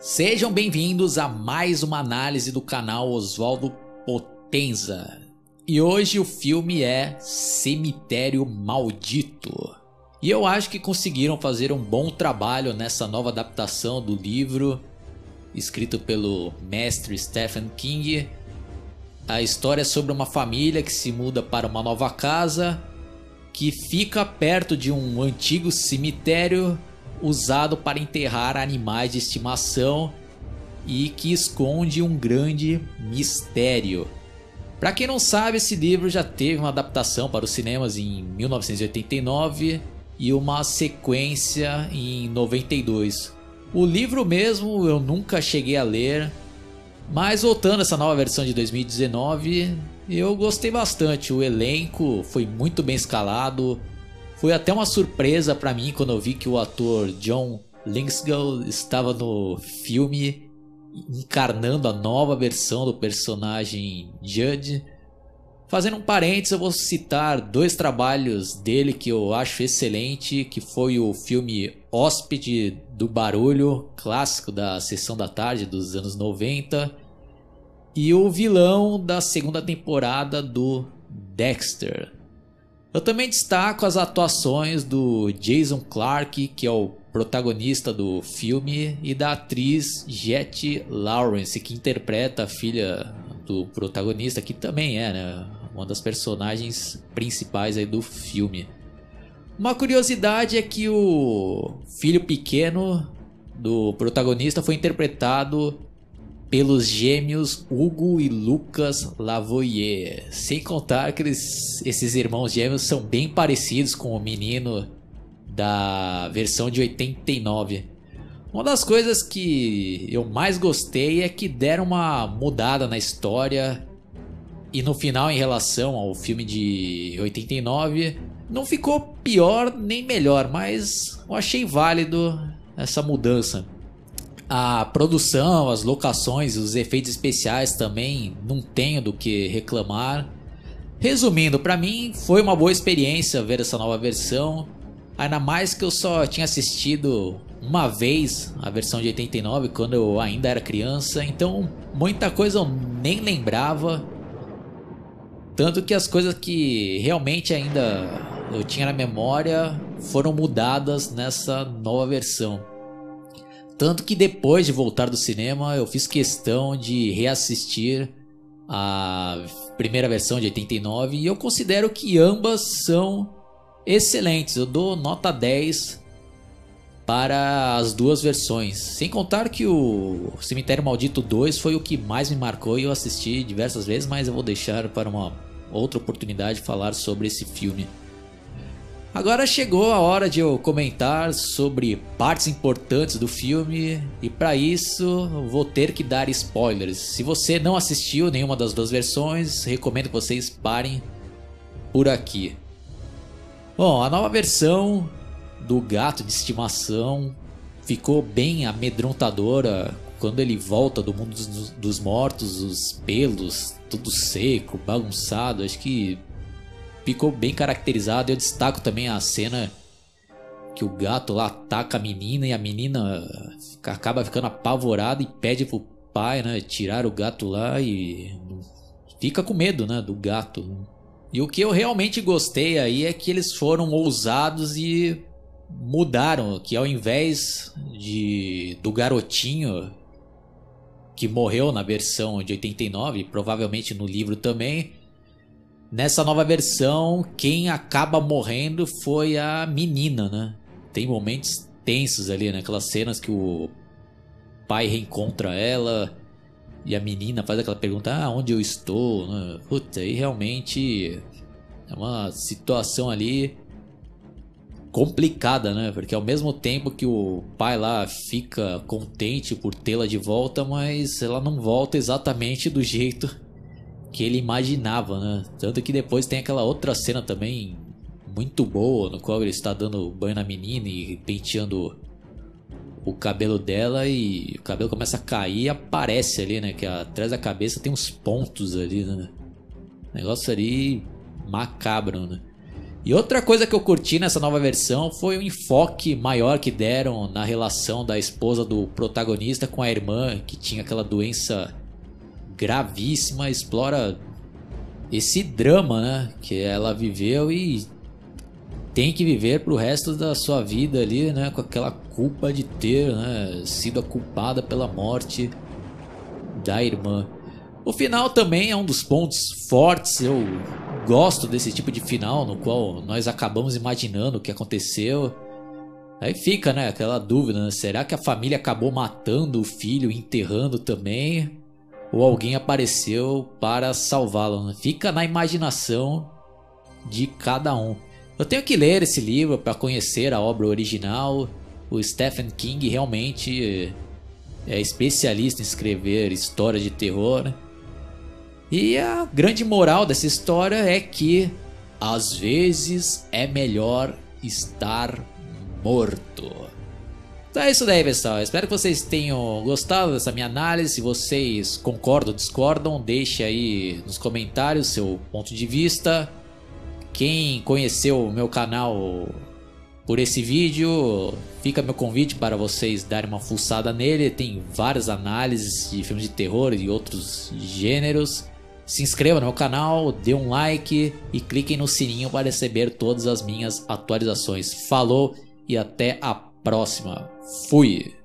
Sejam bem-vindos a mais uma análise do canal Oswaldo Potenza. E hoje o filme é Cemitério Maldito. E eu acho que conseguiram fazer um bom trabalho nessa nova adaptação do livro, escrito pelo mestre Stephen King. A história é sobre uma família que se muda para uma nova casa que fica perto de um antigo cemitério usado para enterrar animais de estimação e que esconde um grande mistério. Para quem não sabe, esse livro já teve uma adaptação para os cinemas em 1989 e uma sequência em 92. O livro mesmo eu nunca cheguei a ler, mas voltando a essa nova versão de 2019, eu gostei bastante. O elenco foi muito bem escalado, foi até uma surpresa para mim quando eu vi que o ator John Lithgow estava no filme encarnando a nova versão do personagem Judge. Fazendo um parênteses, eu vou citar dois trabalhos dele que eu acho excelente, que foi o filme Hóspede do Barulho, clássico da sessão da tarde dos anos 90, e o vilão da segunda temporada do Dexter. Eu também destaco as atuações do Jason Clarke, que é o protagonista do filme, e da atriz Jet Lawrence, que interpreta a filha do protagonista, que também é né, uma das personagens principais aí do filme. Uma curiosidade é que o filho pequeno do protagonista foi interpretado pelos gêmeos Hugo e Lucas Lavoyer. Sem contar que eles, esses irmãos gêmeos são bem parecidos com o menino da versão de 89. Uma das coisas que eu mais gostei é que deram uma mudada na história e no final em relação ao filme de 89 não ficou pior nem melhor, mas eu achei válido essa mudança a produção, as locações, os efeitos especiais também não tenho do que reclamar. Resumindo, para mim foi uma boa experiência ver essa nova versão. Ainda mais que eu só tinha assistido uma vez a versão de 89 quando eu ainda era criança, então muita coisa eu nem lembrava. Tanto que as coisas que realmente ainda eu tinha na memória foram mudadas nessa nova versão. Tanto que depois de voltar do cinema, eu fiz questão de reassistir a primeira versão de 89 e eu considero que ambas são excelentes. Eu dou nota 10 para as duas versões. Sem contar que o Cemitério Maldito 2 foi o que mais me marcou e eu assisti diversas vezes, mas eu vou deixar para uma outra oportunidade falar sobre esse filme. Agora chegou a hora de eu comentar sobre partes importantes do filme e para isso vou ter que dar spoilers. Se você não assistiu nenhuma das duas versões, recomendo que vocês parem por aqui. Bom, a nova versão do gato de estimação ficou bem amedrontadora quando ele volta do mundo dos, mortos, os pelos tudo seco, bagunçado. Acho que ficou bem caracterizado. Eu destaco também a cena que o gato lá ataca a menina e a menina acaba ficando apavorada e pede pro pai, né, tirar o gato lá e fica com medo, né, do gato. E o que eu realmente gostei aí é que eles foram ousados e mudaram, que ao invés de do garotinho que morreu na versão de 89, provavelmente no livro também, Nessa nova versão, quem acaba morrendo foi a menina, né? Tem momentos tensos ali, né? Aquelas cenas que o pai reencontra ela e a menina faz aquela pergunta: Ah, onde eu estou? Né? Puta, aí realmente é uma situação ali complicada, né? Porque ao mesmo tempo que o pai lá fica contente por tê-la de volta, mas ela não volta exatamente do jeito que ele imaginava, né? Tanto que depois tem aquela outra cena também muito boa, no qual ele está dando banho na menina e penteando o cabelo dela e o cabelo começa a cair e aparece ali, né? Que atrás da cabeça tem uns pontos ali, né? Negócio ali macabro, né? E outra coisa que eu curti nessa nova versão foi o enfoque maior que deram na relação da esposa do protagonista com a irmã, que tinha aquela doença gravíssima, explora esse drama, né, que ela viveu e tem que viver pro resto da sua vida ali, né, com aquela culpa de ter, né, sido a culpada pela morte da irmã. O final também é um dos pontos fortes, eu gosto desse tipo de final no qual nós acabamos imaginando o que aconteceu. Aí fica, né, aquela dúvida, né? será que a família acabou matando o filho, enterrando também? Ou alguém apareceu para salvá-lo? Né? Fica na imaginação de cada um. Eu tenho que ler esse livro para conhecer a obra original. O Stephen King realmente é especialista em escrever histórias de terror. Né? E a grande moral dessa história é que às vezes é melhor estar morto. Então é isso daí, pessoal. Espero que vocês tenham gostado dessa minha análise. Se vocês concordam discordam, deixe aí nos comentários seu ponto de vista. Quem conheceu o meu canal por esse vídeo, fica meu convite para vocês darem uma fuçada nele. Tem várias análises de filmes de terror e outros gêneros. Se inscreva no meu canal, dê um like e cliquem no sininho para receber todas as minhas atualizações. Falou e até a próxima. Fui!